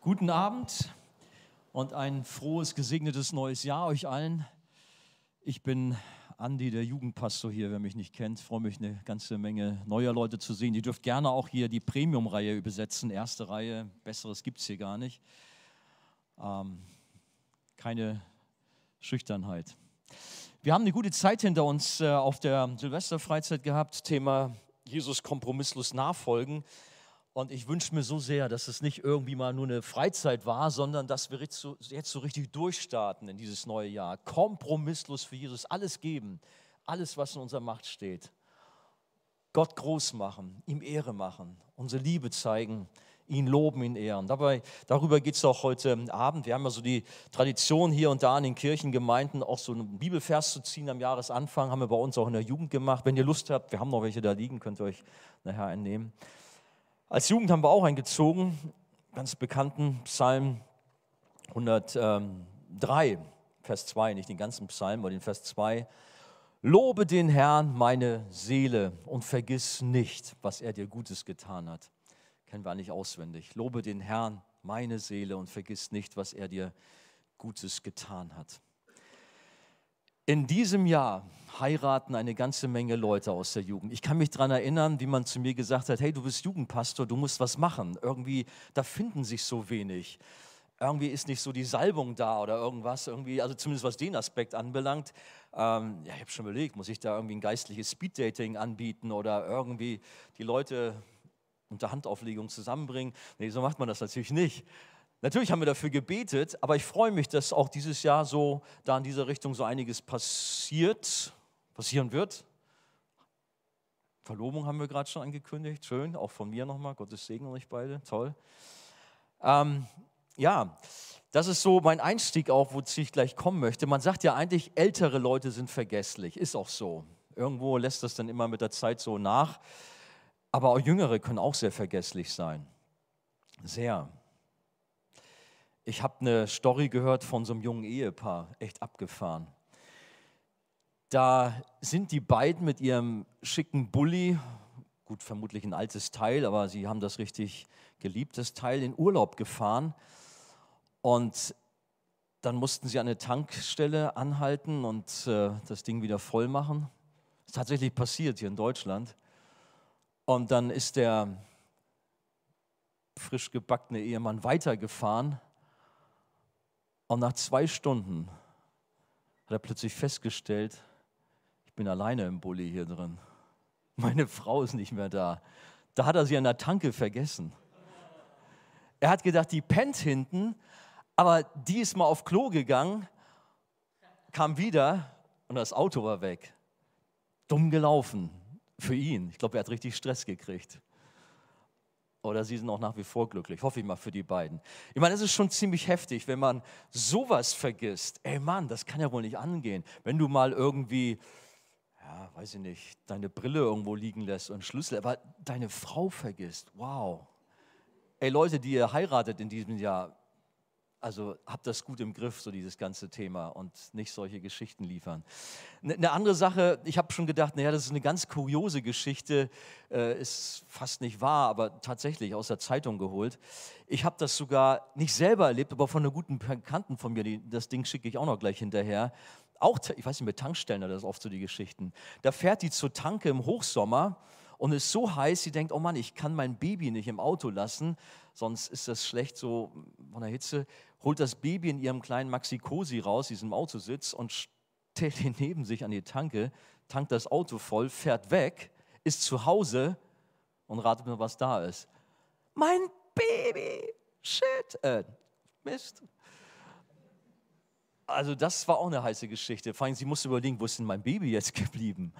Guten Abend und ein frohes, gesegnetes neues Jahr euch allen. Ich bin Andi, der Jugendpastor hier, wer mich nicht kennt. Freue mich, eine ganze Menge neuer Leute zu sehen. Ihr dürft gerne auch hier die Premium-Reihe übersetzen, erste Reihe. Besseres gibt es hier gar nicht. Ähm, keine Schüchternheit. Wir haben eine gute Zeit hinter uns äh, auf der Silvesterfreizeit gehabt. Thema Jesus kompromisslos nachfolgen. Und ich wünsche mir so sehr, dass es nicht irgendwie mal nur eine Freizeit war, sondern dass wir jetzt so, richtig durchstarten in dieses neue Jahr. Kompromisslos für Jesus alles geben, alles, was in unserer Macht steht. Gott groß machen, ihm Ehre machen, unsere Liebe zeigen, ihn loben, ihn ehren. Dabei, darüber geht es auch heute Abend. Wir haben ja so die Tradition hier und da in den Kirchengemeinden, auch so einen Bibelvers zu ziehen am Jahresanfang, haben wir bei uns auch in der Jugend gemacht. Wenn ihr Lust habt, wir haben noch welche da liegen, könnt ihr euch nachher einnehmen. Als Jugend haben wir auch eingezogen, ganz bekannten Psalm 103, Vers 2, nicht den ganzen Psalm, aber den Vers 2. Lobe den Herrn, meine Seele, und vergiss nicht, was er dir Gutes getan hat. Kennen wir nicht auswendig. Lobe den Herrn, meine Seele, und vergiss nicht, was er dir Gutes getan hat. In diesem Jahr heiraten eine ganze Menge Leute aus der Jugend. Ich kann mich daran erinnern, wie man zu mir gesagt hat, hey, du bist Jugendpastor, du musst was machen. Irgendwie, da finden sich so wenig. Irgendwie ist nicht so die Salbung da oder irgendwas, irgendwie, also zumindest was den Aspekt anbelangt. Ähm, ja, ich habe schon überlegt, muss ich da irgendwie ein geistliches Speeddating anbieten oder irgendwie die Leute unter Handauflegung zusammenbringen? Nee, so macht man das natürlich nicht. Natürlich haben wir dafür gebetet, aber ich freue mich, dass auch dieses Jahr so da in dieser Richtung so einiges passiert, passieren wird. Verlobung haben wir gerade schon angekündigt, schön, auch von mir nochmal, Gottes Segen euch beide, toll. Ähm, ja, das ist so mein Einstieg auch, wozu ich gleich kommen möchte. Man sagt ja eigentlich, ältere Leute sind vergesslich, ist auch so. Irgendwo lässt das dann immer mit der Zeit so nach, aber auch Jüngere können auch sehr vergesslich sein. Sehr. Ich habe eine Story gehört von so einem jungen Ehepaar, echt abgefahren. Da sind die beiden mit ihrem schicken Bulli, gut, vermutlich ein altes Teil, aber sie haben das richtig geliebt, das Teil, in Urlaub gefahren. Und dann mussten sie an eine Tankstelle anhalten und äh, das Ding wieder voll machen. Das ist tatsächlich passiert hier in Deutschland. Und dann ist der frisch gebackene Ehemann weitergefahren und nach zwei Stunden hat er plötzlich festgestellt, ich bin alleine im Bulli hier drin. Meine Frau ist nicht mehr da. Da hat er sie an der Tanke vergessen. Er hat gedacht, die pennt hinten, aber die ist mal auf Klo gegangen, kam wieder und das Auto war weg. Dumm gelaufen für ihn. Ich glaube, er hat richtig Stress gekriegt. Oder sie sind auch nach wie vor glücklich. Hoffe ich mal für die beiden. Ich meine, es ist schon ziemlich heftig, wenn man sowas vergisst. Ey Mann, das kann ja wohl nicht angehen. Wenn du mal irgendwie, ja, weiß ich nicht, deine Brille irgendwo liegen lässt und Schlüssel, aber deine Frau vergisst. Wow. Ey Leute, die ihr heiratet in diesem Jahr, also habt das gut im Griff, so dieses ganze Thema und nicht solche Geschichten liefern. Eine ne andere Sache, ich habe schon gedacht, naja, das ist eine ganz kuriose Geschichte, äh, ist fast nicht wahr, aber tatsächlich aus der Zeitung geholt. Ich habe das sogar nicht selber erlebt, aber von einer guten Bekannten von mir, das Ding schicke ich auch noch gleich hinterher. Auch, ich weiß nicht, mit Tankstellen, das ist oft so die Geschichten. Da fährt die zur Tanke im Hochsommer und ist so heiß, sie denkt, oh Mann, ich kann mein Baby nicht im Auto lassen, sonst ist das schlecht so von der Hitze holt das Baby in ihrem kleinen Maxi-Cosi raus, diesem Autositz, und stellt ihn neben sich an die Tanke, tankt das Auto voll, fährt weg, ist zu Hause und ratet mir, was da ist. Mein Baby! Shit! Äh, Mist. Also das war auch eine heiße Geschichte. Vor allem, sie musste überlegen, wo ist denn mein Baby jetzt geblieben?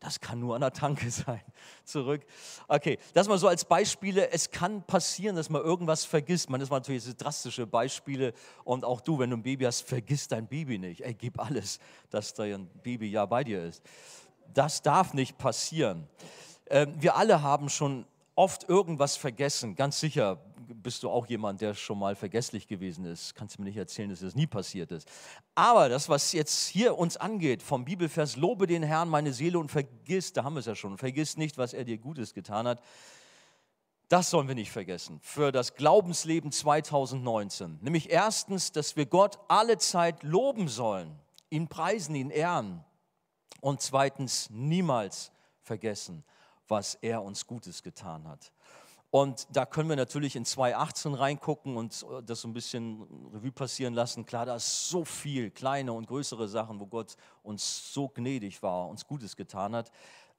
Das kann nur an der Tanke sein. Zurück. Okay, das mal so als Beispiele. Es kann passieren, dass man irgendwas vergisst. Man ist natürlich drastische Beispiele. Und auch du, wenn du ein Baby hast, vergiss dein Baby nicht. Ey, gib alles, dass dein Baby ja bei dir ist. Das darf nicht passieren. Ähm, wir alle haben schon oft irgendwas vergessen. Ganz sicher bist du auch jemand, der schon mal vergesslich gewesen ist. Kannst du mir nicht erzählen, dass das nie passiert ist. Aber das, was jetzt hier uns angeht, vom Bibelvers, lobe den Herrn, meine Seele und vergiss, da haben wir es ja schon, vergiss nicht, was er dir Gutes getan hat. Das sollen wir nicht vergessen für das Glaubensleben 2019. Nämlich erstens, dass wir Gott alle Zeit loben sollen, ihn preisen, ihn ehren. Und zweitens, niemals vergessen, was er uns Gutes getan hat. Und da können wir natürlich in 2018 reingucken und das so ein bisschen Revue passieren lassen. Klar, da ist so viel, kleine und größere Sachen, wo Gott uns so gnädig war, uns Gutes getan hat.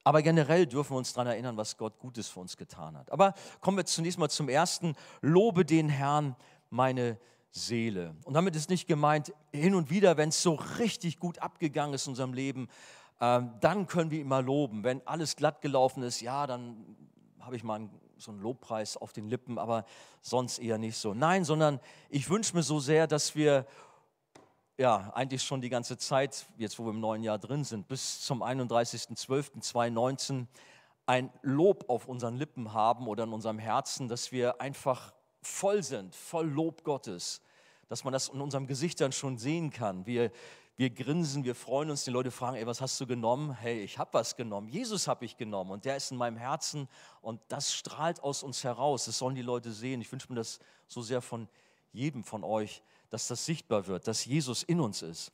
Aber generell dürfen wir uns daran erinnern, was Gott Gutes für uns getan hat. Aber kommen wir zunächst mal zum ersten. Lobe den Herrn, meine Seele. Und damit ist nicht gemeint, hin und wieder, wenn es so richtig gut abgegangen ist in unserem Leben, äh, dann können wir mal loben. Wenn alles glatt gelaufen ist, ja, dann habe ich mal einen, so einen Lobpreis auf den Lippen, aber sonst eher nicht so. Nein, sondern ich wünsche mir so sehr, dass wir ja, eigentlich schon die ganze Zeit, jetzt wo wir im neuen Jahr drin sind, bis zum 31.12.2019 ein Lob auf unseren Lippen haben oder in unserem Herzen, dass wir einfach voll sind, voll Lob Gottes, dass man das in unserem Gesicht dann schon sehen kann. Wir, wir grinsen, wir freuen uns, die Leute fragen, ey, was hast du genommen? Hey, ich habe was genommen, Jesus habe ich genommen und der ist in meinem Herzen und das strahlt aus uns heraus, das sollen die Leute sehen. Ich wünsche mir das so sehr von jedem von euch, dass das sichtbar wird, dass Jesus in uns ist.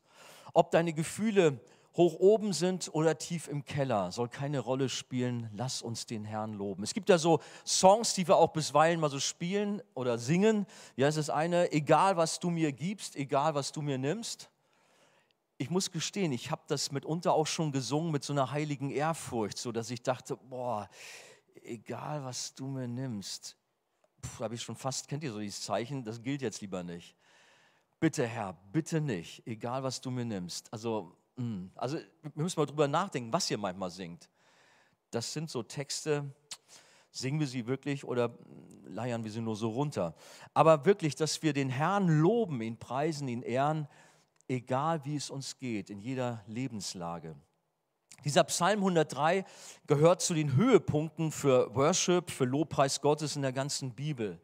Ob deine Gefühle hoch oben sind oder tief im Keller, soll keine Rolle spielen. Lass uns den Herrn loben. Es gibt ja so Songs, die wir auch bisweilen mal so spielen oder singen. Ja, es ist eine, egal was du mir gibst, egal was du mir nimmst. Ich muss gestehen, ich habe das mitunter auch schon gesungen mit so einer heiligen Ehrfurcht, so dass ich dachte, boah, egal was du mir nimmst, habe ich schon fast, kennt ihr so dieses Zeichen, das gilt jetzt lieber nicht bitte Herr, bitte nicht, egal was du mir nimmst. Also, mm, also wir müssen mal drüber nachdenken, was ihr manchmal singt. Das sind so Texte, singen wir sie wirklich oder leiern wir sie nur so runter. Aber wirklich, dass wir den Herrn loben, ihn preisen, ihn ehren, egal wie es uns geht, in jeder Lebenslage. Dieser Psalm 103 gehört zu den Höhepunkten für Worship, für Lobpreis Gottes in der ganzen Bibel.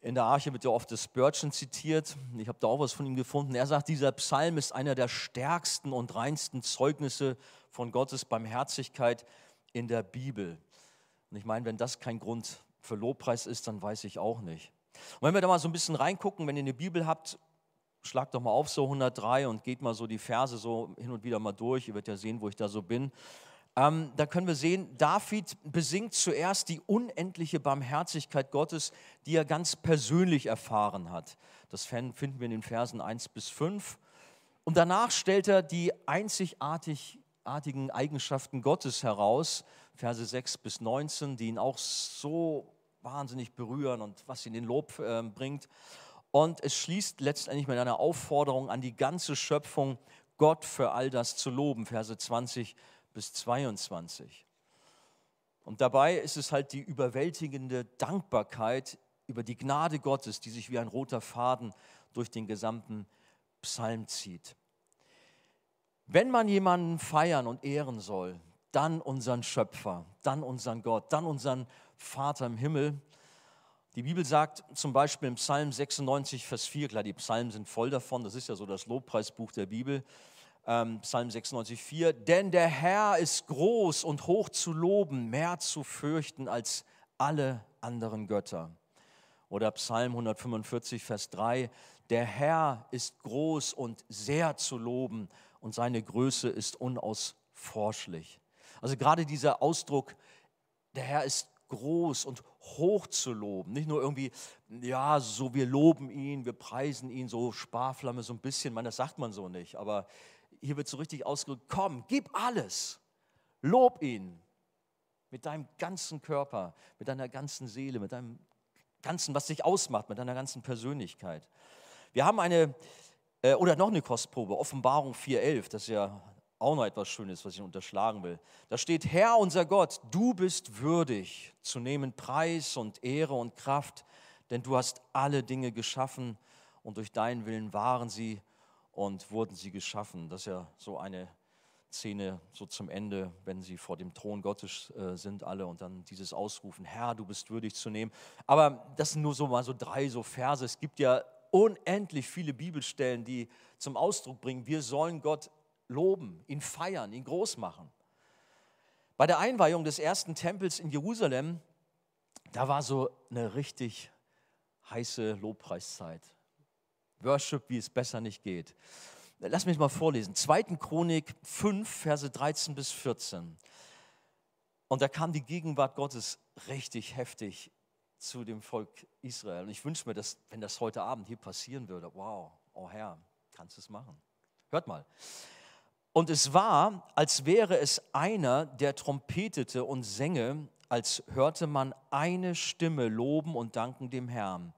In der Arche wird ja oft das Spurgeon zitiert. Ich habe da auch was von ihm gefunden. Er sagt, dieser Psalm ist einer der stärksten und reinsten Zeugnisse von Gottes Barmherzigkeit in der Bibel. Und ich meine, wenn das kein Grund für Lobpreis ist, dann weiß ich auch nicht. Und wenn wir da mal so ein bisschen reingucken, wenn ihr eine Bibel habt, schlagt doch mal auf so 103 und geht mal so die Verse so hin und wieder mal durch. Ihr werdet ja sehen, wo ich da so bin. Ähm, da können wir sehen, David besingt zuerst die unendliche Barmherzigkeit Gottes, die er ganz persönlich erfahren hat. Das finden wir in den Versen 1 bis 5. Und danach stellt er die einzigartigen Eigenschaften Gottes heraus, Verse 6 bis 19, die ihn auch so wahnsinnig berühren und was ihn in Lob äh, bringt. Und es schließt letztendlich mit einer Aufforderung an die ganze Schöpfung, Gott für all das zu loben, Verse 20 bis 22. Und dabei ist es halt die überwältigende Dankbarkeit über die Gnade Gottes, die sich wie ein roter Faden durch den gesamten Psalm zieht. Wenn man jemanden feiern und ehren soll, dann unseren Schöpfer, dann unseren Gott, dann unseren Vater im Himmel. Die Bibel sagt zum Beispiel im Psalm 96, Vers 4, klar, die Psalmen sind voll davon, das ist ja so das Lobpreisbuch der Bibel ähm, Psalm 96, 4, denn der Herr ist groß und hoch zu loben, mehr zu fürchten als alle anderen Götter. Oder Psalm 145, Vers 3, der Herr ist groß und sehr zu loben und seine Größe ist unausforschlich. Also gerade dieser Ausdruck, der Herr ist groß und hoch zu loben. Nicht nur irgendwie, ja, so wir loben ihn, wir preisen ihn, so Sparflamme so ein bisschen, man, das sagt man so nicht, aber hier wird so richtig ausgedrückt, komm, gib alles, lob ihn mit deinem ganzen Körper, mit deiner ganzen Seele, mit deinem ganzen, was dich ausmacht, mit deiner ganzen Persönlichkeit. Wir haben eine, äh, oder noch eine Kostprobe, Offenbarung 4.11, das ist ja auch noch etwas Schönes, was ich unterschlagen will. Da steht, Herr unser Gott, du bist würdig zu nehmen Preis und Ehre und Kraft, denn du hast alle Dinge geschaffen und durch deinen Willen waren sie und wurden sie geschaffen. Das ist ja so eine Szene so zum Ende, wenn sie vor dem Thron Gottes äh, sind alle und dann dieses Ausrufen, Herr, du bist würdig zu nehmen. Aber das sind nur so mal so drei so Verse. Es gibt ja unendlich viele Bibelstellen, die zum Ausdruck bringen, wir sollen Gott loben, ihn feiern, ihn groß machen. Bei der Einweihung des ersten Tempels in Jerusalem, da war so eine richtig heiße Lobpreiszeit. Worship, wie es besser nicht geht. Lass mich mal vorlesen. 2. Chronik 5, Verse 13 bis 14. Und da kam die Gegenwart Gottes richtig heftig zu dem Volk Israel. Und ich wünsche mir, dass, wenn das heute Abend hier passieren würde, wow, oh Herr, kannst du es machen. Hört mal. Und es war, als wäre es einer, der trompetete und sänge, als hörte man eine Stimme loben und danken dem Herrn.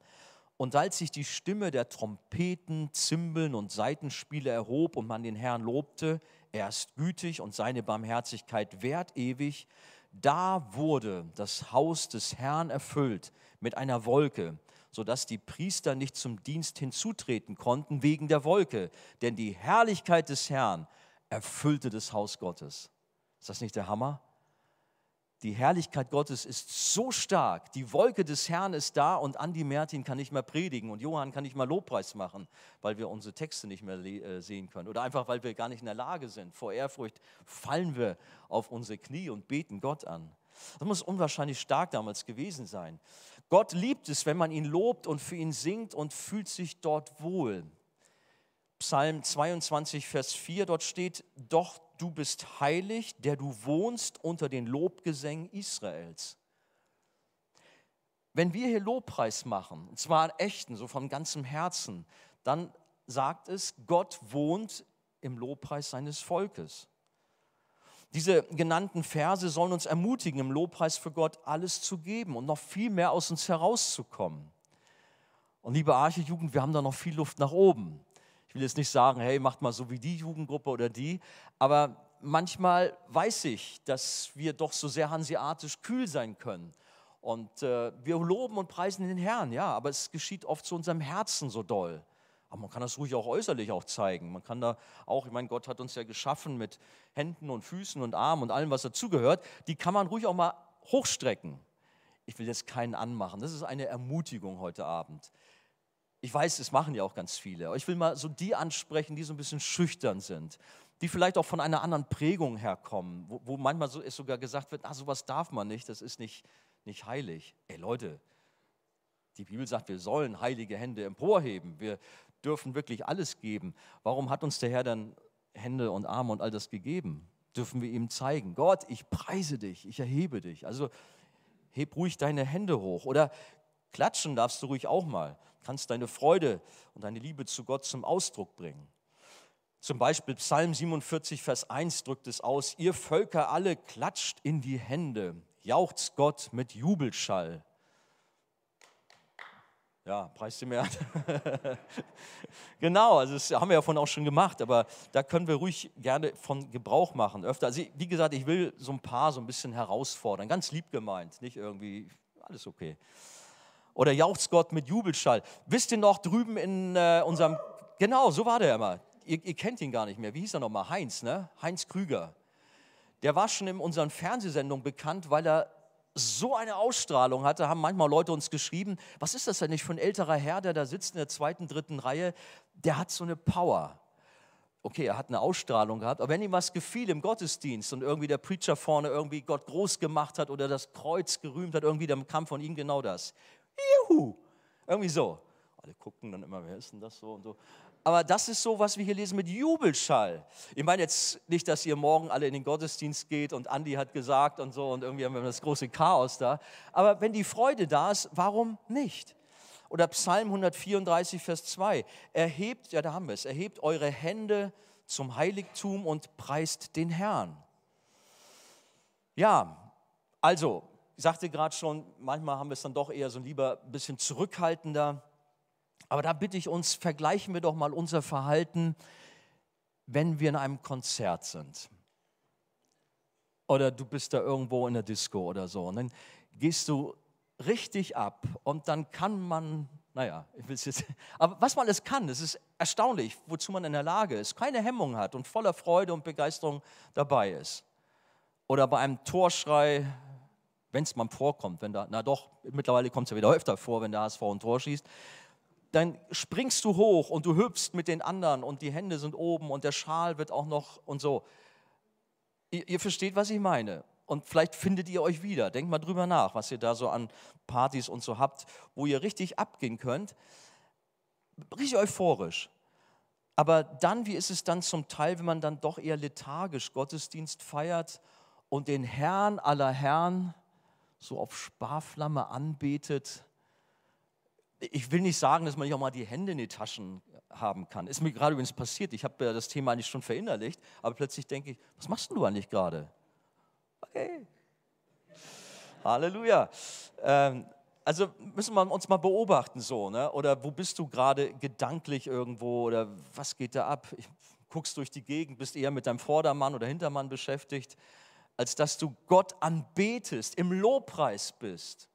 Und als sich die Stimme der Trompeten, Zimbeln und Seitenspiele erhob und man den Herrn lobte, er ist gütig und seine Barmherzigkeit währt ewig, da wurde das Haus des Herrn erfüllt mit einer Wolke, sodass die Priester nicht zum Dienst hinzutreten konnten wegen der Wolke, denn die Herrlichkeit des Herrn erfüllte das Haus Gottes. Ist das nicht der Hammer? Die Herrlichkeit Gottes ist so stark, die Wolke des Herrn ist da und Andi Mertin kann nicht mehr predigen und Johann kann nicht mehr Lobpreis machen, weil wir unsere Texte nicht mehr äh, sehen können oder einfach weil wir gar nicht in der Lage sind. Vor Ehrfurcht fallen wir auf unsere Knie und beten Gott an. Das muss unwahrscheinlich stark damals gewesen sein. Gott liebt es, wenn man ihn lobt und für ihn singt und fühlt sich dort wohl. Psalm 22, Vers 4, dort steht, doch du bist heilig, der du wohnst unter den Lobgesängen Israels. Wenn wir hier Lobpreis machen, und zwar echten, so von ganzem Herzen, dann sagt es, Gott wohnt im Lobpreis seines Volkes. Diese genannten Verse sollen uns ermutigen, im Lobpreis für Gott alles zu geben und noch viel mehr aus uns herauszukommen. Und liebe Arche-Jugend, wir haben da noch viel Luft nach oben will jetzt nicht sagen, hey, macht mal so wie die Jugendgruppe oder die, aber manchmal weiß ich, dass wir doch so sehr hanseatisch kühl sein können. Und äh, wir loben und preisen den Herrn, ja, aber es geschieht oft zu unserem Herzen so doll. Aber man kann das ruhig auch äußerlich auch zeigen. Man kann da auch, ich meine, Gott hat uns ja geschaffen mit Händen und Füßen und Armen und allem, was dazugehört. Die kann man ruhig auch mal hochstrecken. Ich will jetzt keinen anmachen. Das ist eine Ermutigung heute Abend. Ich weiß, es machen ja auch ganz viele. Aber ich will mal so die ansprechen, die so ein bisschen schüchtern sind, die vielleicht auch von einer anderen Prägung herkommen, wo, wo manchmal so ist sogar gesagt wird, ah, sowas darf man nicht, das ist nicht, nicht heilig. Ey Leute, die Bibel sagt, wir sollen heilige Hände emporheben. Wir dürfen wirklich alles geben. Warum hat uns der Herr dann Hände und Arme und all das gegeben? Dürfen wir ihm zeigen, Gott, ich preise dich, ich erhebe dich. Also heb ruhig deine Hände hoch. Oder klatschen darfst du ruhig auch mal kannst deine Freude und deine Liebe zu Gott zum Ausdruck bringen. Zum Beispiel Psalm 47, Vers 1 drückt es aus, ihr Völker alle klatscht in die Hände, jauchzt Gott mit Jubelschall. Ja, preis dem Herrn. genau, also das haben wir ja von auch schon gemacht, aber da können wir ruhig gerne von Gebrauch machen, öfter. Also wie gesagt, ich will so ein paar so ein bisschen herausfordern, ganz lieb gemeint, nicht irgendwie, alles okay oder jauchzt Gott mit Jubelschall. Wisst ihr noch drüben in äh, unserem, genau, so war der immer. Ihr, ihr, kennt ihn gar nicht mehr. Wie hieß er nochmal? Heinz, ne? Heinz Krüger. Der war schon in unseren Fernsehsendungen bekannt, weil er so eine Ausstrahlung hatte, haben manchmal Leute uns geschrieben, was ist das denn nicht für ein älterer Herr, der da sitzt in der zweiten, dritten Reihe, der hat so eine Power. Okay, er hat eine Ausstrahlung gehabt, aber wenn ihm was gefiel im Gottesdienst und irgendwie der Preacher vorne irgendwie Gott groß gemacht hat oder das Kreuz gerühmt hat, irgendwie dann kam von ihm genau das. Juhu. Irgendwie so. Alle gucken dann immer, wer ist denn das so und so. Aber das ist so, was wir hier lesen mit Jubelschall. Ich meine jetzt nicht, dass ihr morgen alle in den Gottesdienst geht und Andi hat gesagt und so und irgendwie haben wir das große Chaos da. Aber wenn die Freude da ist, warum nicht? Oder Psalm 134, Vers 2. Erhebt, ja, da haben wir es, erhebt eure Hände zum Heiligtum und preist den Herrn. Ja, also ich sagte gerade schon, manchmal haben wir es dann doch eher so lieber ein bisschen zurückhaltender. Aber da bitte ich uns, vergleichen wir doch mal unser Verhalten, wenn wir in einem Konzert sind. Oder du bist da irgendwo in der Disco oder so. Und dann gehst du richtig ab und dann kann man, naja, ich will es jetzt, aber was man alles kann, das ist erstaunlich, wozu man in der Lage ist, keine Hemmung hat und voller Freude und Begeisterung dabei ist. Oder bei einem Torschrei wenn es mal vorkommt, wenn da, na doch, mittlerweile kommt es ja wieder öfter vor, wenn der HSV ein Tor schießt, dann springst du hoch und du hüpfst mit den anderen und die Hände sind oben und der Schal wird auch noch und so. Ihr, ihr versteht, was ich meine. und vielleicht findet ihr euch wieder. Denkt mal drüber nach, was ihr da so an Partys und so habt, wo ihr richtig abgehen könnt. Richtig euphorisch. Aber dann, wie ist es dann zum Teil, wenn man dann doch eher lethargisch Gottesdienst feiert und den Herrn aller Herren so auf Sparflamme anbetet? Ich will nicht sagen, dass man nicht auch mal die Hände in die Taschen haben kann. Ist mir gerade übrigens passiert. Ich habe ja das Thema eigentlich schon verinnerlicht, aber plötzlich denke ich, was machst du eigentlich gerade? Okay. Halleluja. Ähm, also müssen wir uns mal beobachten so, ne? Oder wo bist du gerade gedanklich irgendwo oder was geht da ab? Ich, guckst durch die Gegend, bist eher mit deinem Vordermann oder Hintermann beschäftigt, als dass du Gott anbetest, im Lobpreis bist.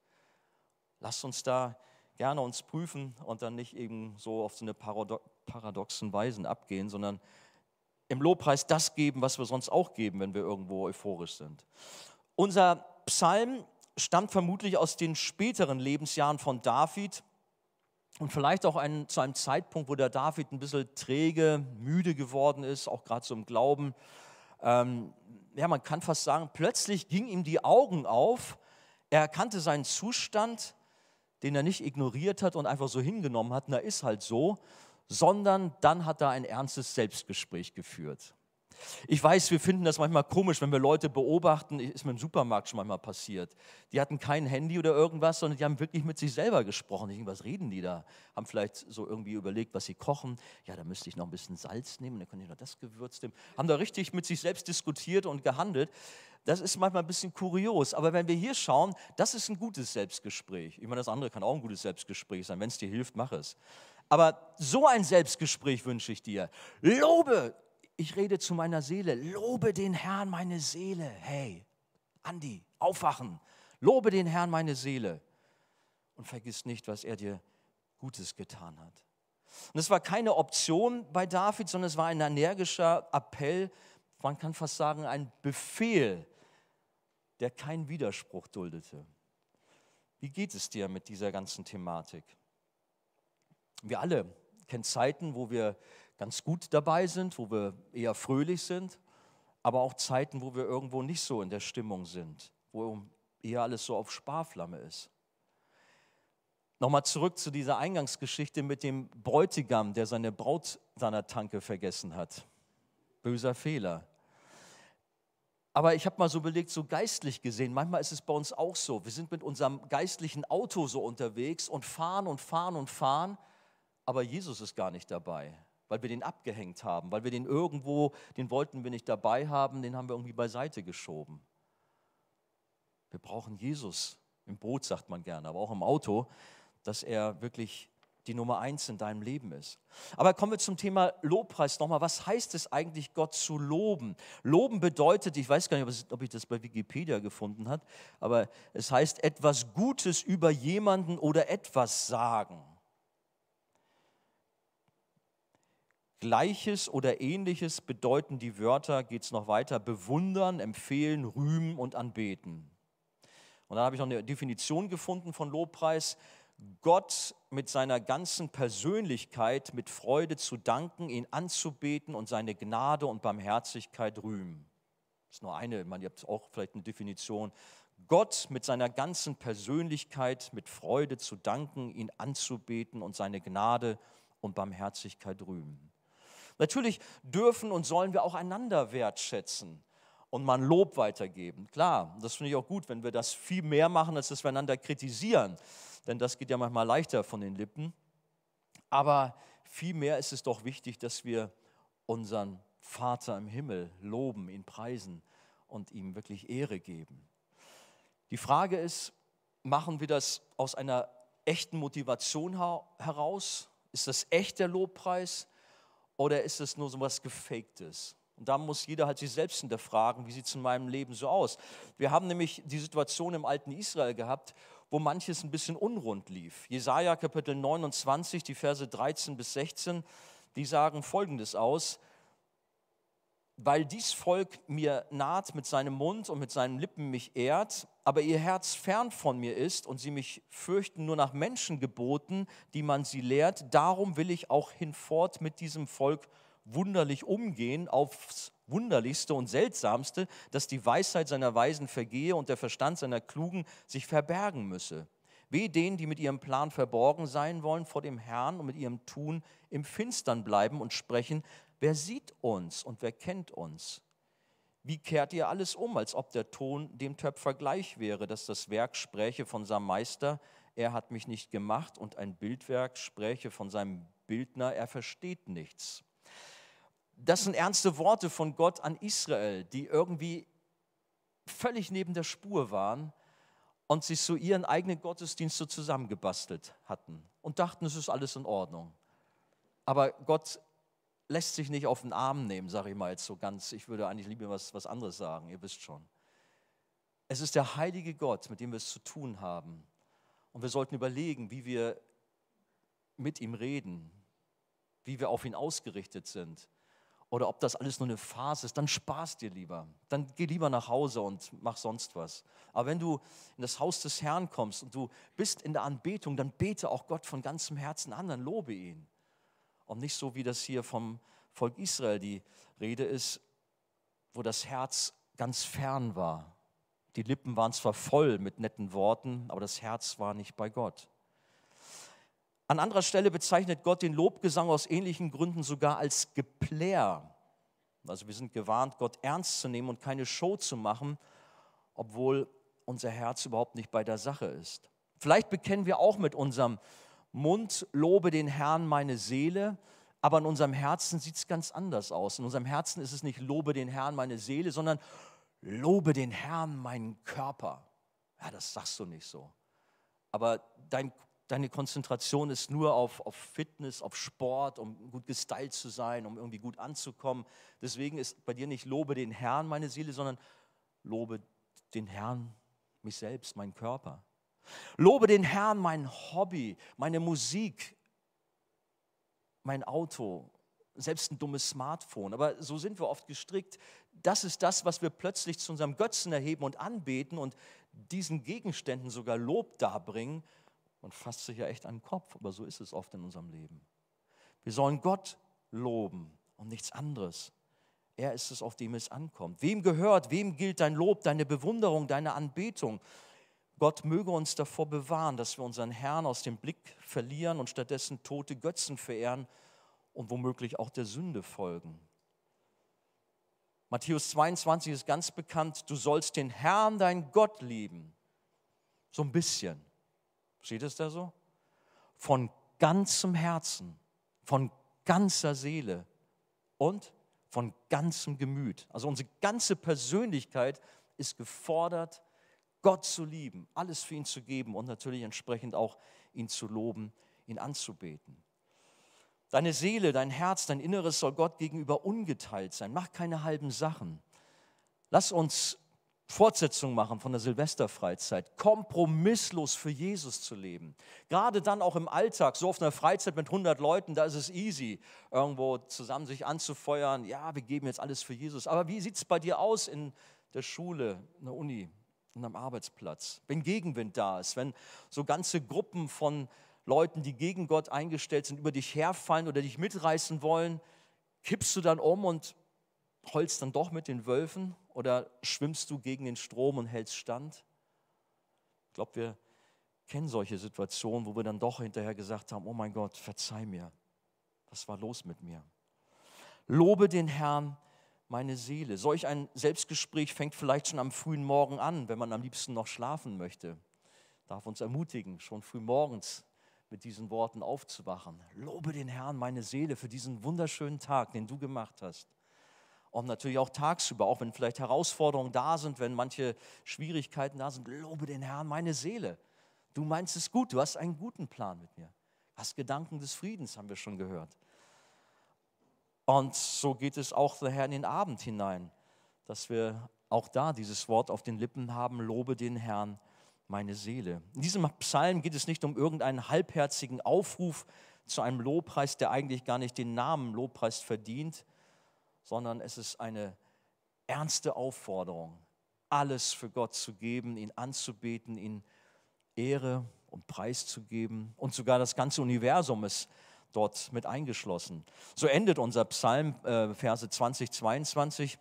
Lass uns da gerne uns prüfen und dann nicht eben so auf so eine paradoxen Weisen abgehen, sondern im Lobpreis das geben, was wir sonst auch geben, wenn wir irgendwo euphorisch sind. Unser Psalm stammt vermutlich aus den späteren Lebensjahren von David und vielleicht auch ein, zu einem Zeitpunkt, wo der David ein bisschen träge, müde geworden ist, auch gerade so im Glauben. Ähm, ja, man kann fast sagen, plötzlich ging ihm die Augen auf, er erkannte seinen Zustand, den er nicht ignoriert hat und einfach so hingenommen hat, na ist halt so, sondern dann hat er ein ernstes Selbstgespräch geführt. Ich weiß, wir finden das manchmal komisch, wenn wir Leute beobachten, ist mir im Supermarkt schon manchmal passiert. Die hatten kein Handy oder irgendwas, sondern die haben wirklich mit sich selber gesprochen. Ich denke, was reden die da? Haben vielleicht so irgendwie überlegt, was sie kochen. Ja, da müsste ich noch ein bisschen Salz nehmen, dann könnte ich noch das Gewürz nehmen. Haben da richtig mit sich selbst diskutiert und gehandelt. Das ist manchmal ein bisschen kurios, aber wenn wir hier schauen, das ist ein gutes Selbstgespräch. Ich meine, das andere kann auch ein gutes Selbstgespräch sein. Wenn es dir hilft, mach es. Aber so ein Selbstgespräch wünsche ich dir. Lobe ich rede zu meiner Seele, lobe den Herrn meine Seele. Hey, Andi, aufwachen, lobe den Herrn meine Seele und vergiss nicht, was er dir Gutes getan hat. Und es war keine Option bei David, sondern es war ein energischer Appell, man kann fast sagen ein Befehl, der keinen Widerspruch duldete. Wie geht es dir mit dieser ganzen Thematik? Wir alle kennen Zeiten, wo wir ganz gut dabei sind, wo wir eher fröhlich sind, aber auch Zeiten, wo wir irgendwo nicht so in der Stimmung sind, wo eher alles so auf Sparflamme ist. Nochmal zurück zu dieser Eingangsgeschichte mit dem Bräutigam, der seine Braut seiner Tanke vergessen hat. Böser Fehler. Aber ich habe mal so überlegt, so geistlich gesehen, manchmal ist es bei uns auch so. Wir sind mit unserem geistlichen Auto so unterwegs und fahren und fahren und fahren, aber Jesus ist gar nicht dabei weil wir den abgehängt haben, weil wir den irgendwo, den wollten wir nicht dabei haben, den haben wir irgendwie beiseite geschoben. Wir brauchen Jesus im Boot, sagt man gerne, aber auch im Auto, dass er wirklich die Nummer eins in deinem Leben ist. Aber kommen wir zum Thema Lobpreis nochmal. Was heißt es eigentlich, Gott zu loben? Loben bedeutet, ich weiß gar nicht, ob ich das bei Wikipedia gefunden habe, aber es heißt etwas Gutes über jemanden oder etwas sagen. Gleiches oder ähnliches bedeuten die Wörter, geht es noch weiter, bewundern, empfehlen, rühmen und anbeten. Und dann habe ich noch eine Definition gefunden von Lobpreis. Gott mit seiner ganzen Persönlichkeit mit Freude zu danken, ihn anzubeten und seine Gnade und Barmherzigkeit rühmen. Das ist nur eine, man, ihr habt auch vielleicht eine Definition. Gott mit seiner ganzen Persönlichkeit mit Freude zu danken, ihn anzubeten und seine Gnade und Barmherzigkeit rühmen. Natürlich dürfen und sollen wir auch einander wertschätzen und mal ein Lob weitergeben. Klar, das finde ich auch gut, wenn wir das viel mehr machen, als dass wir einander kritisieren. Denn das geht ja manchmal leichter von den Lippen. Aber vielmehr ist es doch wichtig, dass wir unseren Vater im Himmel loben, ihn preisen und ihm wirklich Ehre geben. Die Frage ist, machen wir das aus einer echten Motivation heraus? Ist das echt der Lobpreis? Oder ist es nur so was Gefaktes? Und da muss jeder halt sich selbst hinterfragen, wie sieht es in meinem Leben so aus? Wir haben nämlich die Situation im alten Israel gehabt, wo manches ein bisschen unrund lief. Jesaja Kapitel 29, die Verse 13 bis 16, die sagen folgendes aus: weil dies Volk mir naht mit seinem Mund und mit seinen Lippen mich ehrt, aber ihr Herz fern von mir ist und sie mich fürchten nur nach Menschengeboten, die man sie lehrt, darum will ich auch hinfort mit diesem Volk wunderlich umgehen, aufs Wunderlichste und Seltsamste, dass die Weisheit seiner Weisen vergehe und der Verstand seiner Klugen sich verbergen müsse. Weh denen, die mit ihrem Plan verborgen sein wollen vor dem Herrn und mit ihrem Tun im Finstern bleiben und sprechen, wer sieht uns und wer kennt uns? Wie kehrt ihr alles um, als ob der Ton dem Töpfer gleich wäre, dass das Werk spräche von seinem Meister, er hat mich nicht gemacht, und ein Bildwerk spräche von seinem Bildner, er versteht nichts. Das sind ernste Worte von Gott an Israel, die irgendwie völlig neben der Spur waren und sich so ihren eigenen Gottesdienst so zusammengebastelt hatten und dachten, es ist alles in Ordnung. Aber Gott lässt sich nicht auf den Arm nehmen, sage ich mal jetzt so ganz. Ich würde eigentlich lieber was, was anderes sagen, ihr wisst schon. Es ist der heilige Gott, mit dem wir es zu tun haben. Und wir sollten überlegen, wie wir mit ihm reden, wie wir auf ihn ausgerichtet sind. Oder ob das alles nur eine Phase ist, dann spaß dir lieber. Dann geh lieber nach Hause und mach sonst was. Aber wenn du in das Haus des Herrn kommst und du bist in der Anbetung, dann bete auch Gott von ganzem Herzen an, dann lobe ihn. Und nicht so, wie das hier vom Volk Israel die Rede ist, wo das Herz ganz fern war. Die Lippen waren zwar voll mit netten Worten, aber das Herz war nicht bei Gott. An anderer Stelle bezeichnet Gott den Lobgesang aus ähnlichen Gründen sogar als Geplär. Also wir sind gewarnt, Gott ernst zu nehmen und keine Show zu machen, obwohl unser Herz überhaupt nicht bei der Sache ist. Vielleicht bekennen wir auch mit unserem Mund, lobe den Herrn meine Seele, aber in unserem Herzen sieht es ganz anders aus. In unserem Herzen ist es nicht lobe den Herrn meine Seele, sondern lobe den Herrn meinen Körper. Ja, das sagst du nicht so. Aber dein, deine Konzentration ist nur auf, auf Fitness, auf Sport, um gut gestylt zu sein, um irgendwie gut anzukommen. Deswegen ist bei dir nicht lobe den Herrn meine Seele, sondern lobe den Herrn mich selbst, meinen Körper. Lobe den Herrn mein Hobby, meine Musik, mein Auto, selbst ein dummes Smartphone. Aber so sind wir oft gestrickt. Das ist das, was wir plötzlich zu unserem Götzen erheben und anbeten und diesen Gegenständen sogar Lob darbringen. Man fasst sich ja echt an den Kopf, aber so ist es oft in unserem Leben. Wir sollen Gott loben und nichts anderes. Er ist es, auf dem es ankommt. Wem gehört, wem gilt dein Lob, deine Bewunderung, deine Anbetung? Gott möge uns davor bewahren, dass wir unseren Herrn aus dem Blick verlieren und stattdessen tote Götzen verehren und womöglich auch der Sünde folgen. Matthäus 22 ist ganz bekannt, du sollst den Herrn, dein Gott lieben. So ein bisschen. Steht es da so? Von ganzem Herzen, von ganzer Seele und von ganzem Gemüt. Also unsere ganze Persönlichkeit ist gefordert, Gott zu lieben, alles für ihn zu geben und natürlich entsprechend auch ihn zu loben, ihn anzubeten. Deine Seele, dein Herz, dein Inneres soll Gott gegenüber ungeteilt sein. Mach keine halben Sachen. Lass uns Fortsetzung machen von der Silvesterfreizeit, kompromisslos für Jesus zu leben. Gerade dann auch im Alltag, so auf einer Freizeit mit 100 Leuten, da ist es easy, irgendwo zusammen sich anzufeuern. Ja, wir geben jetzt alles für Jesus. Aber wie sieht es bei dir aus in der Schule, in der Uni? Und am Arbeitsplatz, wenn Gegenwind da ist, wenn so ganze Gruppen von Leuten, die gegen Gott eingestellt sind, über dich herfallen oder dich mitreißen wollen, kippst du dann um und holst dann doch mit den Wölfen oder schwimmst du gegen den Strom und hältst stand? Ich glaube, wir kennen solche Situationen, wo wir dann doch hinterher gesagt haben, oh mein Gott, verzeih mir, was war los mit mir? Lobe den Herrn, meine Seele. Solch ein Selbstgespräch fängt vielleicht schon am frühen Morgen an, wenn man am liebsten noch schlafen möchte. Darf uns ermutigen, schon früh morgens mit diesen Worten aufzuwachen. Lobe den Herrn, meine Seele, für diesen wunderschönen Tag, den du gemacht hast. Und natürlich auch tagsüber, auch wenn vielleicht Herausforderungen da sind, wenn manche Schwierigkeiten da sind. Lobe den Herrn, meine Seele. Du meinst es gut, du hast einen guten Plan mit mir. Hast Gedanken des Friedens, haben wir schon gehört. Und so geht es auch daher in den Abend hinein, dass wir auch da dieses Wort auf den Lippen haben, lobe den Herrn, meine Seele. In diesem Psalm geht es nicht um irgendeinen halbherzigen Aufruf zu einem Lobpreis, der eigentlich gar nicht den Namen Lobpreis verdient, sondern es ist eine ernste Aufforderung, alles für Gott zu geben, ihn anzubeten, ihn Ehre und Preis zu geben. Und sogar das ganze Universum ist dort mit eingeschlossen. So endet unser Psalm, äh, Verse 20, 22.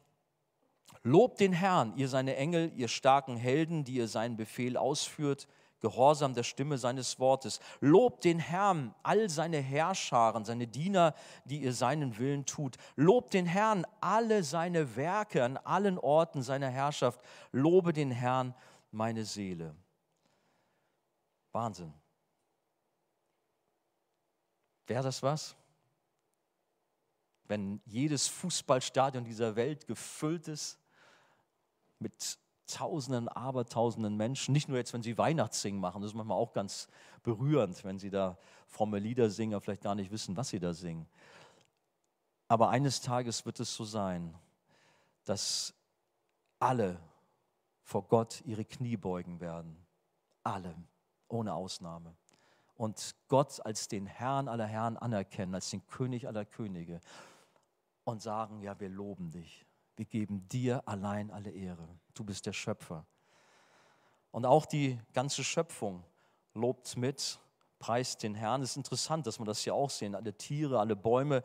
Lobt den Herrn, ihr seine Engel, ihr starken Helden, die ihr seinen Befehl ausführt, gehorsam der Stimme seines Wortes. Lobt den Herrn, all seine Herrscharen, seine Diener, die ihr seinen Willen tut. Lobt den Herrn, alle seine Werke an allen Orten seiner Herrschaft. Lobe den Herrn, meine Seele. Wahnsinn. Wäre das was? Wenn jedes Fußballstadion dieser Welt gefüllt ist mit Tausenden, Abertausenden Menschen, nicht nur jetzt, wenn sie Weihnachtssingen machen, das ist manchmal auch ganz berührend, wenn sie da fromme Lieder singen, aber vielleicht gar nicht wissen, was sie da singen. Aber eines Tages wird es so sein, dass alle vor Gott ihre Knie beugen werden. Alle, ohne Ausnahme. Und Gott als den Herrn aller Herren anerkennen, als den König aller Könige und sagen, ja, wir loben dich. Wir geben dir allein alle Ehre. Du bist der Schöpfer. Und auch die ganze Schöpfung lobt mit, preist den Herrn. Es ist interessant, dass wir das hier auch sehen. Alle Tiere, alle Bäume.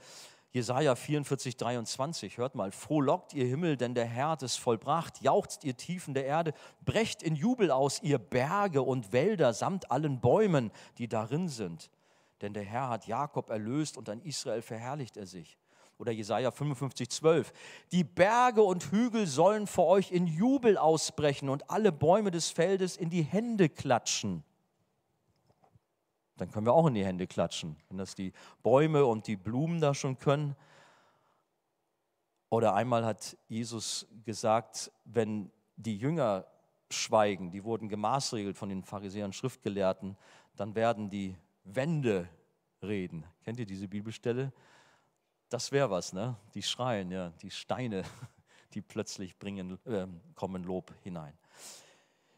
Jesaja 44, 23, hört mal, frohlockt ihr Himmel, denn der Herr hat es vollbracht, jauchzt ihr Tiefen der Erde, brecht in Jubel aus, ihr Berge und Wälder samt allen Bäumen, die darin sind. Denn der Herr hat Jakob erlöst und an Israel verherrlicht er sich oder Jesaja 55, 12. Die Berge und Hügel sollen vor euch in Jubel ausbrechen und alle Bäume des Feldes in die Hände klatschen. Dann können wir auch in die Hände klatschen, wenn das die Bäume und die Blumen da schon können. Oder einmal hat Jesus gesagt, wenn die Jünger schweigen, die wurden gemaßregelt von den Pharisäern Schriftgelehrten, dann werden die Wände reden. Kennt ihr diese Bibelstelle? das wäre was, ne? Die schreien, ja, die Steine, die plötzlich bringen, äh, kommen Lob hinein.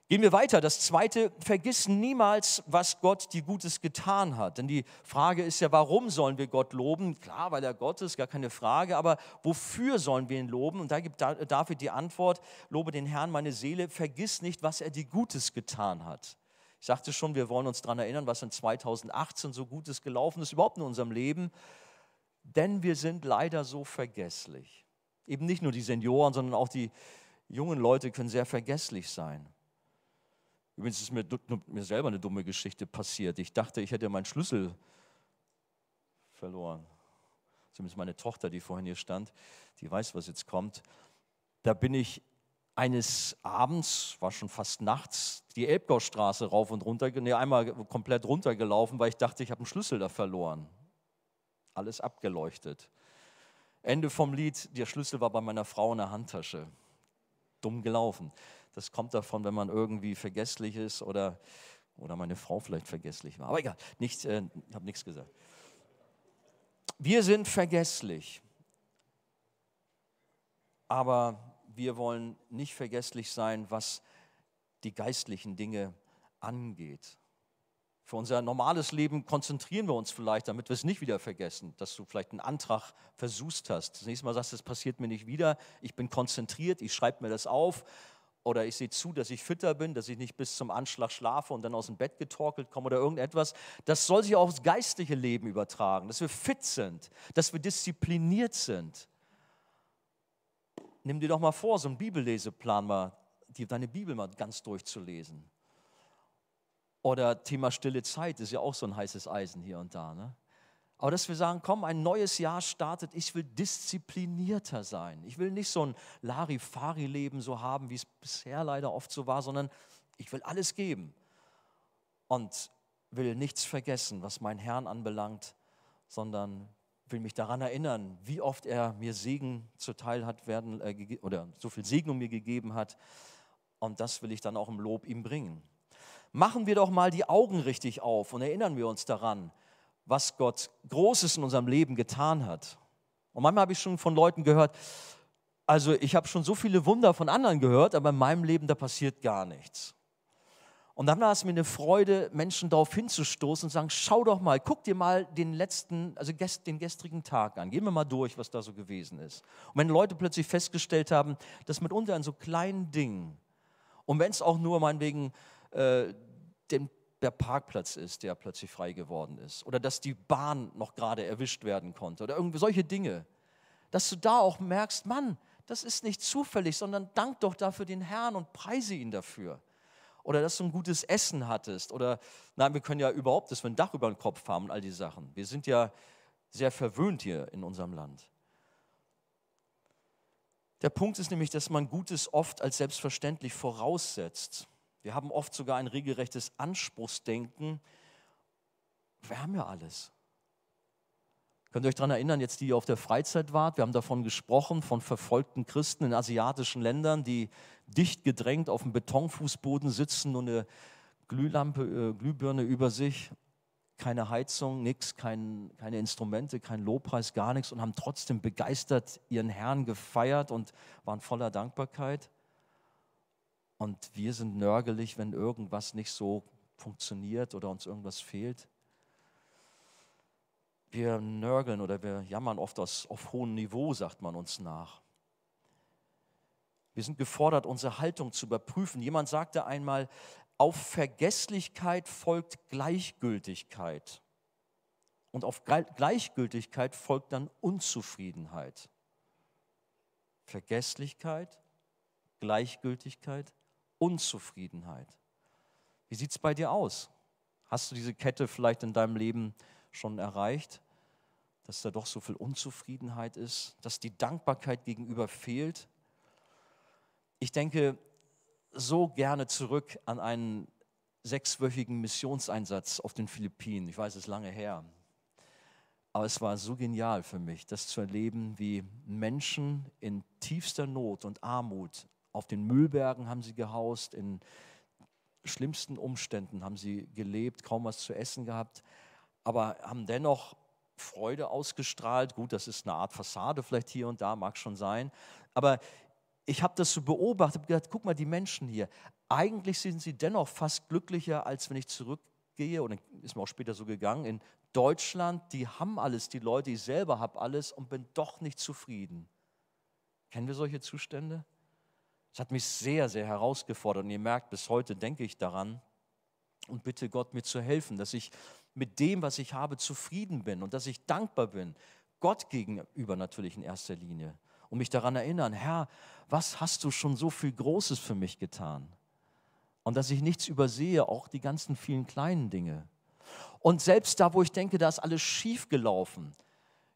Gehen wir weiter. Das zweite, vergiss niemals, was Gott dir Gutes getan hat. Denn die Frage ist ja, warum sollen wir Gott loben? Klar, weil er Gott ist, gar keine Frage. Aber wofür sollen wir ihn loben? Und da gibt David die Antwort, lobe den Herrn meine Seele, vergiss nicht, was er dir Gutes getan hat. Ich sagte schon, wir wollen uns daran erinnern, was in 2018 so Gutes gelaufen ist, überhaupt in unserem Leben denn wir sind leider so vergesslich. Eben nicht nur die Senioren, sondern auch die jungen Leute können sehr vergesslich sein. Übrigens ist mir, mir selber eine dumme Geschichte passiert. Ich dachte, ich hätte meinen Schlüssel verloren. Zumindest meine Tochter, die vorhin hier stand, die weiß, was jetzt kommt. Da bin ich eines Abends, war schon fast nachts, die Elbgaustraße rauf und runter, nee, einmal komplett runtergelaufen, weil ich dachte, ich habe einen Schlüssel da verloren alles abgeleuchtet. Ende vom Lied, der Schlüssel war bei meiner Frau in der Handtasche. Dumm gelaufen. Das kommt davon, wenn man irgendwie vergesslich ist oder, oder meine Frau vielleicht vergesslich war. Aber egal, ich äh, habe nichts gesagt. Wir sind vergesslich, aber wir wollen nicht vergesslich sein, was die geistlichen Dinge angeht. Für unser normales Leben konzentrieren wir uns vielleicht, damit wir es nicht wieder vergessen, dass du vielleicht einen Antrag versuchst hast. Das nächste Mal sagst du, das passiert mir nicht wieder. Ich bin konzentriert, ich schreibe mir das auf oder ich sehe zu, dass ich fitter bin, dass ich nicht bis zum Anschlag schlafe und dann aus dem Bett getorkelt komme oder irgendetwas. Das soll sich auch aufs geistliche Leben übertragen, dass wir fit sind, dass wir diszipliniert sind. Nimm dir doch mal vor, so einen Bibelleseplan mal, deine Bibel mal ganz durchzulesen. Oder Thema stille Zeit ist ja auch so ein heißes Eisen hier und da. Ne? Aber dass wir sagen, komm, ein neues Jahr startet, ich will disziplinierter sein. Ich will nicht so ein Larifari-Leben so haben, wie es bisher leider oft so war, sondern ich will alles geben und will nichts vergessen, was meinen Herrn anbelangt, sondern will mich daran erinnern, wie oft er mir Segen zuteil hat werden äh, oder so viel Segen mir gegeben hat. Und das will ich dann auch im Lob ihm bringen machen wir doch mal die Augen richtig auf und erinnern wir uns daran, was Gott Großes in unserem Leben getan hat. Und manchmal habe ich schon von Leuten gehört, also ich habe schon so viele Wunder von anderen gehört, aber in meinem Leben, da passiert gar nichts. Und dann war es mir eine Freude, Menschen darauf hinzustoßen und sagen, schau doch mal, guck dir mal den letzten, also den gestrigen Tag an. Gehen wir mal durch, was da so gewesen ist. Und wenn Leute plötzlich festgestellt haben, dass mitunter an so kleinen Dingen, und wenn es auch nur meinetwegen äh, den der Parkplatz ist, der plötzlich frei geworden ist. Oder dass die Bahn noch gerade erwischt werden konnte. Oder irgendwie solche Dinge. Dass du da auch merkst, Mann, das ist nicht zufällig, sondern dank doch dafür den Herrn und preise ihn dafür. Oder dass du ein gutes Essen hattest. Oder, nein, wir können ja überhaupt, dass wir ein Dach über den Kopf haben und all die Sachen. Wir sind ja sehr verwöhnt hier in unserem Land. Der Punkt ist nämlich, dass man Gutes oft als selbstverständlich voraussetzt. Wir haben oft sogar ein regelrechtes Anspruchsdenken. Wir haben ja alles. Könnt ihr euch daran erinnern, jetzt die ihr auf der Freizeit wart? Wir haben davon gesprochen, von verfolgten Christen in asiatischen Ländern, die dicht gedrängt auf dem Betonfußboden sitzen und eine Glühlampe, äh, Glühbirne über sich, keine Heizung, nichts, kein, keine Instrumente, kein Lobpreis, gar nichts und haben trotzdem begeistert ihren Herrn gefeiert und waren voller Dankbarkeit. Und wir sind nörgelig, wenn irgendwas nicht so funktioniert oder uns irgendwas fehlt. Wir nörgeln oder wir jammern oft aus, auf hohem Niveau, sagt man uns nach. Wir sind gefordert, unsere Haltung zu überprüfen. Jemand sagte einmal, auf Vergesslichkeit folgt Gleichgültigkeit. Und auf Gleichgültigkeit folgt dann Unzufriedenheit. Vergesslichkeit, Gleichgültigkeit, Unzufriedenheit. Wie sieht es bei dir aus? Hast du diese Kette vielleicht in deinem Leben schon erreicht, dass da doch so viel Unzufriedenheit ist, dass die Dankbarkeit gegenüber fehlt? Ich denke so gerne zurück an einen sechswöchigen Missionseinsatz auf den Philippinen. Ich weiß, es ist lange her. Aber es war so genial für mich, das zu erleben, wie Menschen in tiefster Not und Armut auf den Müllbergen haben sie gehaust, in schlimmsten Umständen haben sie gelebt, kaum was zu essen gehabt, aber haben dennoch Freude ausgestrahlt. Gut, das ist eine Art Fassade vielleicht hier und da, mag schon sein. Aber ich habe das so beobachtet, habe gedacht, guck mal, die Menschen hier, eigentlich sind sie dennoch fast glücklicher, als wenn ich zurückgehe, und ist mir auch später so gegangen, in Deutschland, die haben alles, die Leute, ich selber habe alles und bin doch nicht zufrieden. Kennen wir solche Zustände? Das hat mich sehr, sehr herausgefordert und ihr merkt, bis heute denke ich daran und bitte Gott mir zu helfen, dass ich mit dem, was ich habe, zufrieden bin und dass ich dankbar bin. Gott gegenüber natürlich in erster Linie. Und mich daran erinnern, Herr, was hast du schon so viel Großes für mich getan? Und dass ich nichts übersehe, auch die ganzen vielen kleinen Dinge. Und selbst da, wo ich denke, da ist alles schief gelaufen.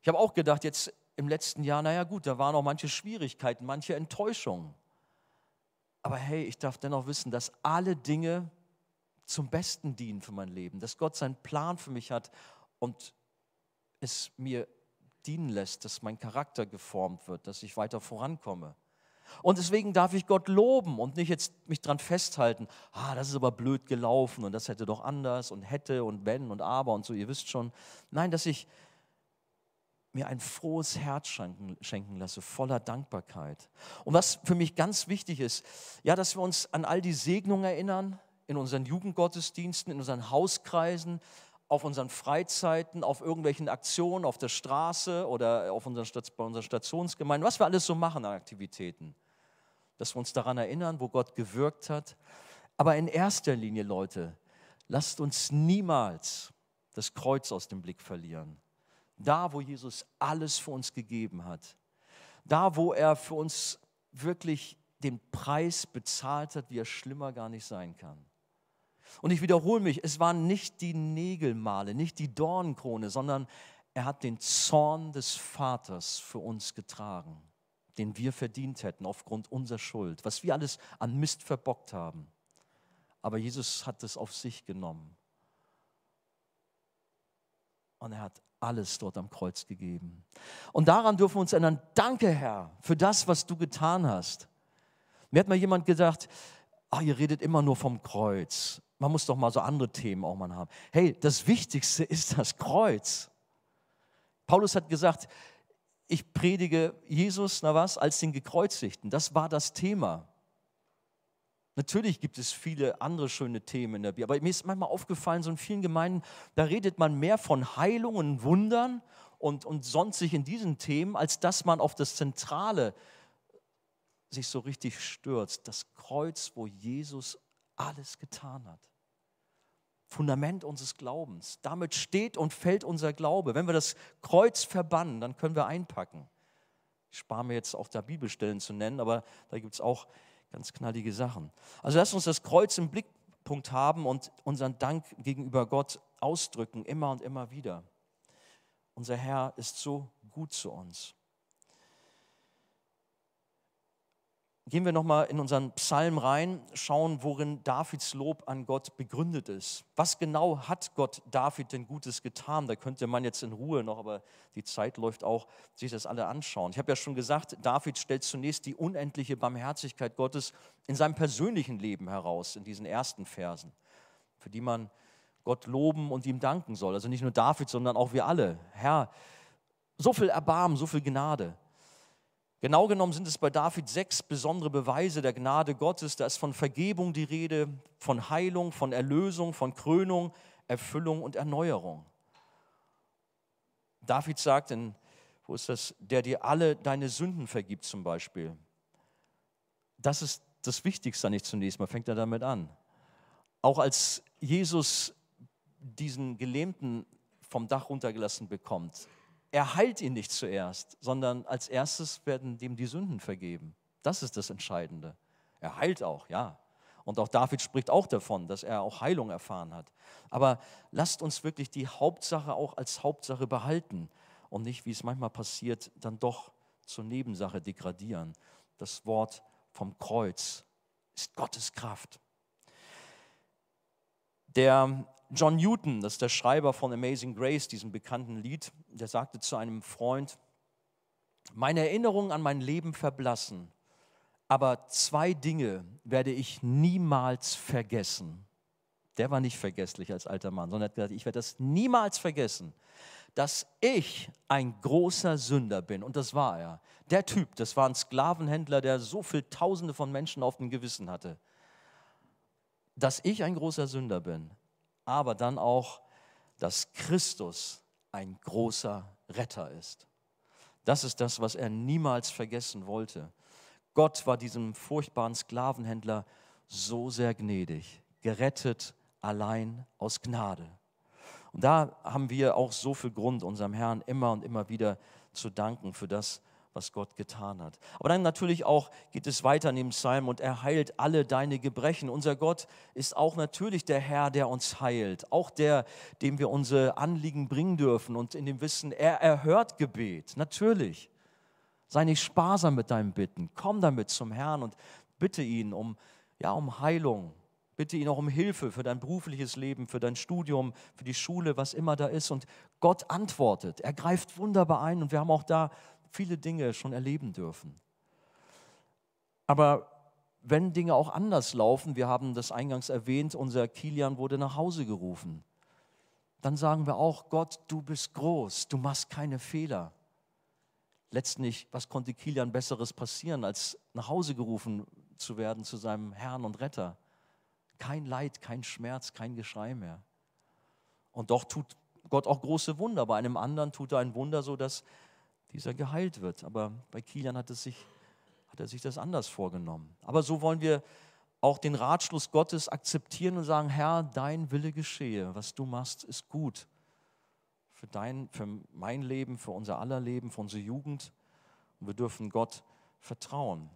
Ich habe auch gedacht, jetzt im letzten Jahr, naja gut, da waren auch manche Schwierigkeiten, manche Enttäuschungen. Aber hey, ich darf dennoch wissen, dass alle Dinge zum Besten dienen für mein Leben, dass Gott seinen Plan für mich hat und es mir dienen lässt, dass mein Charakter geformt wird, dass ich weiter vorankomme. Und deswegen darf ich Gott loben und nicht jetzt mich dran festhalten, ah, das ist aber blöd gelaufen und das hätte doch anders und hätte und wenn und aber und so, ihr wisst schon. Nein, dass ich mir ein frohes Herz schenken, schenken lasse, voller Dankbarkeit. Und was für mich ganz wichtig ist, ja, dass wir uns an all die Segnungen erinnern, in unseren Jugendgottesdiensten, in unseren Hauskreisen, auf unseren Freizeiten, auf irgendwelchen Aktionen auf der Straße oder auf unseren, bei unseren Stationsgemeinden, was wir alles so machen an Aktivitäten. Dass wir uns daran erinnern, wo Gott gewirkt hat. Aber in erster Linie, Leute, lasst uns niemals das Kreuz aus dem Blick verlieren da, wo Jesus alles für uns gegeben hat. Da, wo er für uns wirklich den Preis bezahlt hat, wie er schlimmer gar nicht sein kann. Und ich wiederhole mich, es waren nicht die Nägelmale, nicht die Dornenkrone, sondern er hat den Zorn des Vaters für uns getragen, den wir verdient hätten aufgrund unserer Schuld, was wir alles an Mist verbockt haben. Aber Jesus hat es auf sich genommen. Und er hat alles dort am Kreuz gegeben. Und daran dürfen wir uns erinnern, danke Herr für das, was du getan hast. Mir hat mal jemand gesagt, ach, ihr redet immer nur vom Kreuz. Man muss doch mal so andere Themen auch mal haben. Hey, das Wichtigste ist das Kreuz. Paulus hat gesagt, ich predige Jesus, na was, als den Gekreuzigten. Das war das Thema. Natürlich gibt es viele andere schöne Themen in der Bibel, aber mir ist manchmal aufgefallen, so in vielen Gemeinden, da redet man mehr von Heilungen, Wundern und, und sonstig in diesen Themen, als dass man auf das Zentrale sich so richtig stürzt. Das Kreuz, wo Jesus alles getan hat. Fundament unseres Glaubens. Damit steht und fällt unser Glaube. Wenn wir das Kreuz verbannen, dann können wir einpacken. Ich spare mir jetzt auch da Bibelstellen zu nennen, aber da gibt es auch ganz knallige Sachen. Also lasst uns das Kreuz im Blickpunkt haben und unseren Dank gegenüber Gott ausdrücken, immer und immer wieder. Unser Herr ist so gut zu uns. Gehen wir nochmal in unseren Psalm rein, schauen, worin Davids Lob an Gott begründet ist. Was genau hat Gott David denn Gutes getan? Da könnte man jetzt in Ruhe noch, aber die Zeit läuft auch, sich das alle anschauen. Ich habe ja schon gesagt, David stellt zunächst die unendliche Barmherzigkeit Gottes in seinem persönlichen Leben heraus, in diesen ersten Versen, für die man Gott loben und ihm danken soll. Also nicht nur David, sondern auch wir alle. Herr, so viel Erbarmen, so viel Gnade. Genau genommen sind es bei David sechs besondere Beweise der Gnade Gottes. Da ist von Vergebung die Rede, von Heilung, von Erlösung, von Krönung, Erfüllung und Erneuerung. David sagt in, wo ist das, der dir alle deine Sünden vergibt zum Beispiel. Das ist das Wichtigste nicht zunächst mal, fängt er damit an. Auch als Jesus diesen Gelähmten vom Dach runtergelassen bekommt, er heilt ihn nicht zuerst, sondern als erstes werden ihm die Sünden vergeben. Das ist das Entscheidende. Er heilt auch, ja. Und auch David spricht auch davon, dass er auch Heilung erfahren hat. Aber lasst uns wirklich die Hauptsache auch als Hauptsache behalten und nicht, wie es manchmal passiert, dann doch zur Nebensache degradieren. Das Wort vom Kreuz ist Gottes Kraft. Der John Newton, das ist der Schreiber von Amazing Grace, diesem bekannten Lied, der sagte zu einem Freund, meine Erinnerungen an mein Leben verblassen, aber zwei Dinge werde ich niemals vergessen. Der war nicht vergesslich als alter Mann, sondern hat gesagt, ich werde das niemals vergessen, dass ich ein großer Sünder bin. Und das war er. Der Typ, das war ein Sklavenhändler, der so viele Tausende von Menschen auf dem Gewissen hatte. Dass ich ein großer Sünder bin aber dann auch, dass Christus ein großer Retter ist. Das ist das, was er niemals vergessen wollte. Gott war diesem furchtbaren Sklavenhändler so sehr gnädig, gerettet allein aus Gnade. Und da haben wir auch so viel Grund, unserem Herrn immer und immer wieder zu danken für das, was Gott getan hat. Aber dann natürlich auch geht es weiter in dem Psalm und er heilt alle deine Gebrechen. Unser Gott ist auch natürlich der Herr, der uns heilt, auch der, dem wir unsere Anliegen bringen dürfen und in dem Wissen, er erhört Gebet, natürlich. Sei nicht sparsam mit deinem Bitten, komm damit zum Herrn und bitte ihn um, ja, um Heilung, bitte ihn auch um Hilfe für dein berufliches Leben, für dein Studium, für die Schule, was immer da ist. Und Gott antwortet, er greift wunderbar ein und wir haben auch da viele Dinge schon erleben dürfen. Aber wenn Dinge auch anders laufen, wir haben das eingangs erwähnt, unser Kilian wurde nach Hause gerufen, dann sagen wir auch, Gott, du bist groß, du machst keine Fehler. Letztlich, was konnte Kilian Besseres passieren, als nach Hause gerufen zu werden zu seinem Herrn und Retter? Kein Leid, kein Schmerz, kein Geschrei mehr. Und doch tut Gott auch große Wunder. Bei einem anderen tut er ein Wunder, so dass dieser geheilt wird. Aber bei Kilian hat, es sich, hat er sich das anders vorgenommen. Aber so wollen wir auch den Ratschluss Gottes akzeptieren und sagen, Herr, dein Wille geschehe. Was du machst, ist gut. Für, dein, für mein Leben, für unser aller Leben, für unsere Jugend. Und wir dürfen Gott vertrauen.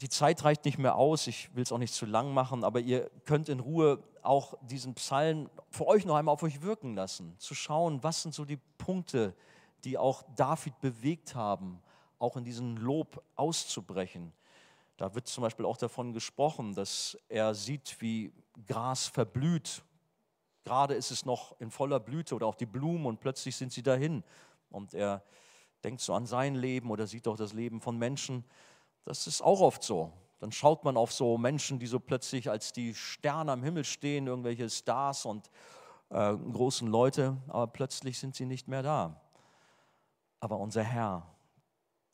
Die Zeit reicht nicht mehr aus, ich will es auch nicht zu lang machen, aber ihr könnt in Ruhe auch diesen Psalm für euch noch einmal auf euch wirken lassen, zu schauen, was sind so die Punkte, die auch David bewegt haben, auch in diesen Lob auszubrechen. Da wird zum Beispiel auch davon gesprochen, dass er sieht, wie Gras verblüht. Gerade ist es noch in voller Blüte oder auch die Blumen und plötzlich sind sie dahin. Und er denkt so an sein Leben oder sieht auch das Leben von Menschen das ist auch oft so. Dann schaut man auf so Menschen, die so plötzlich als die Sterne am Himmel stehen, irgendwelche Stars und äh, großen Leute, aber plötzlich sind sie nicht mehr da. Aber unser Herr,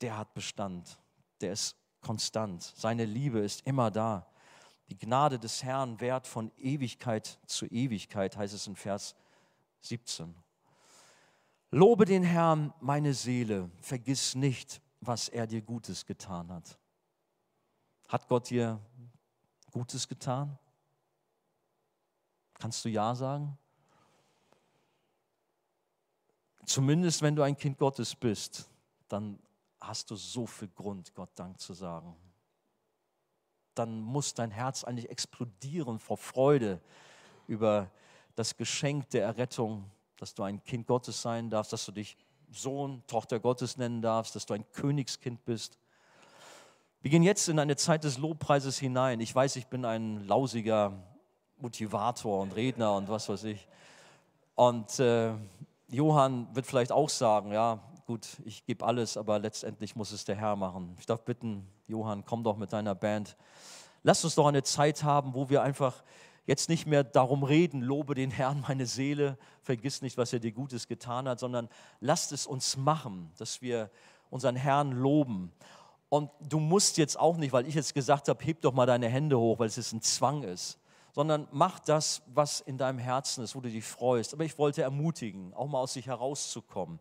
der hat Bestand, der ist konstant, seine Liebe ist immer da. Die Gnade des Herrn währt von Ewigkeit zu Ewigkeit, heißt es in Vers 17. Lobe den Herrn, meine Seele, vergiss nicht, was er dir Gutes getan hat. Hat Gott dir Gutes getan? Kannst du Ja sagen? Zumindest wenn du ein Kind Gottes bist, dann hast du so viel Grund, Gott Dank zu sagen. Dann muss dein Herz eigentlich explodieren vor Freude über das Geschenk der Errettung, dass du ein Kind Gottes sein darfst, dass du dich Sohn, Tochter Gottes nennen darfst, dass du ein Königskind bist. Wir gehen jetzt in eine Zeit des Lobpreises hinein. Ich weiß, ich bin ein lausiger Motivator und Redner und was weiß ich. Und äh, Johann wird vielleicht auch sagen, ja, gut, ich gebe alles, aber letztendlich muss es der Herr machen. Ich darf bitten, Johann, komm doch mit deiner Band. Lass uns doch eine Zeit haben, wo wir einfach jetzt nicht mehr darum reden, lobe den Herrn meine Seele, vergiss nicht, was er dir Gutes getan hat, sondern lasst es uns machen, dass wir unseren Herrn loben. Und du musst jetzt auch nicht, weil ich jetzt gesagt habe, heb doch mal deine Hände hoch, weil es jetzt ein Zwang ist, sondern mach das, was in deinem Herzen ist, wo du dich freust. Aber ich wollte ermutigen, auch mal aus sich herauszukommen,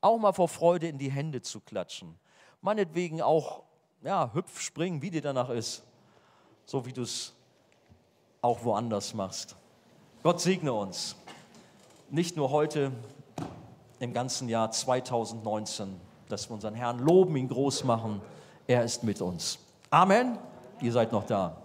auch mal vor Freude in die Hände zu klatschen. Meinetwegen auch, ja, hüpf, springen, wie dir danach ist, so wie du es auch woanders machst. Gott segne uns, nicht nur heute, im ganzen Jahr 2019 dass wir unseren Herrn loben, ihn groß machen. Er ist mit uns. Amen. Ihr seid noch da.